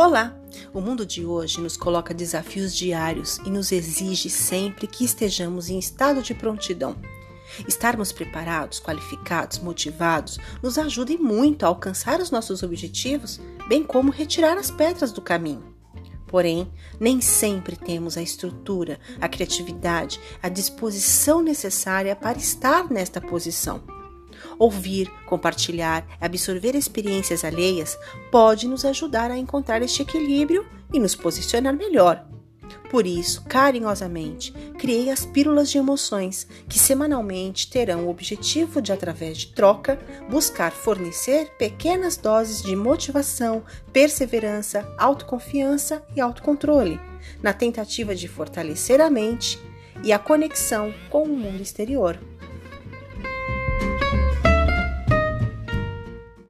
Olá! O mundo de hoje nos coloca desafios diários e nos exige sempre que estejamos em estado de prontidão. Estarmos preparados, qualificados, motivados nos ajuda muito a alcançar os nossos objetivos, bem como retirar as pedras do caminho. Porém, nem sempre temos a estrutura, a criatividade, a disposição necessária para estar nesta posição. Ouvir, compartilhar, absorver experiências alheias pode nos ajudar a encontrar este equilíbrio e nos posicionar melhor. Por isso, carinhosamente, criei as pílulas de emoções, que semanalmente terão o objetivo de, através de troca, buscar fornecer pequenas doses de motivação, perseverança, autoconfiança e autocontrole, na tentativa de fortalecer a mente e a conexão com o mundo exterior.